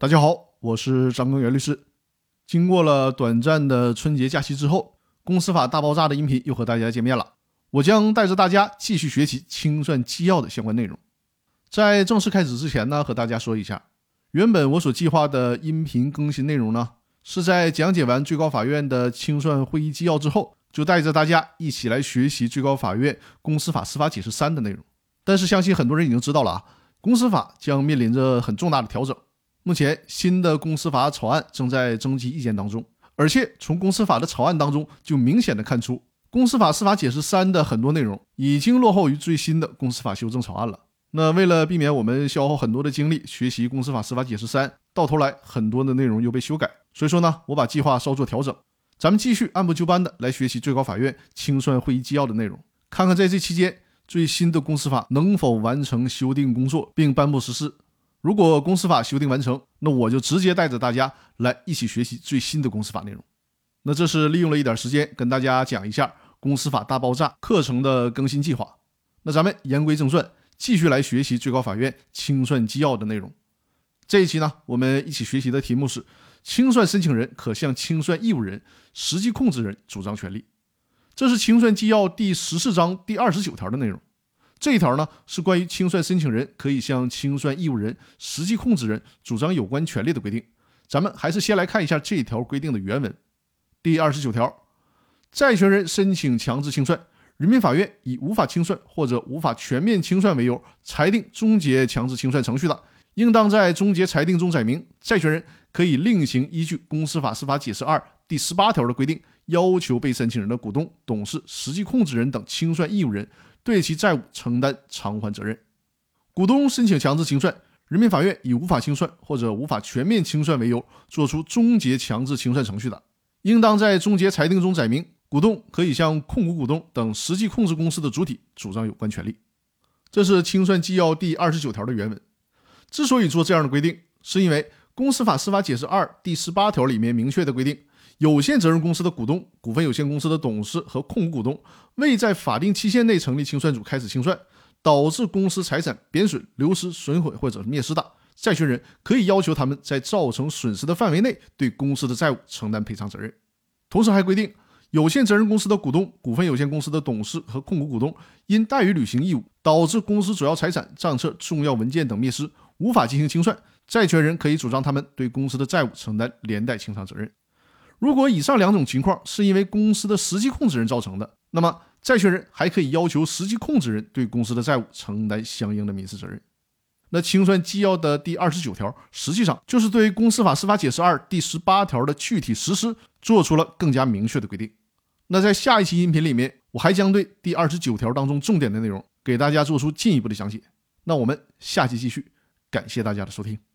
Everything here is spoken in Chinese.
大家好，我是张根源律师。经过了短暂的春节假期之后，公司法大爆炸的音频又和大家见面了。我将带着大家继续学习清算纪要的相关内容。在正式开始之前呢，和大家说一下，原本我所计划的音频更新内容呢，是在讲解完最高法院的清算会议纪要之后，就带着大家一起来学习最高法院公司法司法解释三的内容。但是相信很多人已经知道了啊，公司法将面临着很重大的调整。目前新的公司法草案正在征集意见当中，而且从公司法的草案当中就明显的看出，公司法司法解释三的很多内容已经落后于最新的公司法修正草案了。那为了避免我们消耗很多的精力学习公司法司法解释三，到头来很多的内容又被修改，所以说呢，我把计划稍作调整，咱们继续按部就班的来学习最高法院清算会议纪要的内容，看看在这期间最新的公司法能否完成修订工作并颁布实施。如果公司法修订完成，那我就直接带着大家来一起学习最新的公司法内容。那这是利用了一点时间跟大家讲一下公司法大爆炸课程的更新计划。那咱们言归正传，继续来学习最高法院清算纪要的内容。这一期呢，我们一起学习的题目是：清算申请人可向清算义务人、实际控制人主张权利。这是清算纪要第十四章第二十九条的内容。这一条呢是关于清算申请人可以向清算义务人、实际控制人主张有关权利的规定。咱们还是先来看一下这条规定的原文。第二十九条，债权人申请强制清算，人民法院以无法清算或者无法全面清算为由，裁定终结强制清算程序的，应当在终结裁定中载明，债权人可以另行依据公司法司法解释二第十八条的规定，要求被申请人的股东、董事、实际控制人等清算义务人。对其债务承担偿还责任。股东申请强制清算，人民法院以无法清算或者无法全面清算为由，作出终结强制清算程序的，应当在终结裁定中载明，股东可以向控股股东等实际控制公司的主体主张有关权利。这是清算纪要第二十九条的原文。之所以做这样的规定，是因为《公司法司法解释二》第十八条里面明确的规定。有限责任公司的股东、股份有限公司的董事和控股股东未在法定期限内成立清算组开始清算，导致公司财产贬损、流失、损毁或者灭失的，债权人可以要求他们在造成损失的范围内对公司的债务承担赔偿责任。同时还规定，有限责任公司的股东、股份有限公司的董事和控股股东因怠于履行义务，导致公司主要财产、账册、重要文件等灭失，无法进行清算，债权人可以主张他们对公司的债务承担连带清偿责任。如果以上两种情况是因为公司的实际控制人造成的，那么债权人还可以要求实际控制人对公司的债务承担相应的民事责任。那清算纪要的第二十九条，实际上就是对《公司法司法解释二》第十八条的具体实施做出了更加明确的规定。那在下一期音频里面，我还将对第二十九条当中重点的内容给大家做出进一步的讲解。那我们下期继续，感谢大家的收听。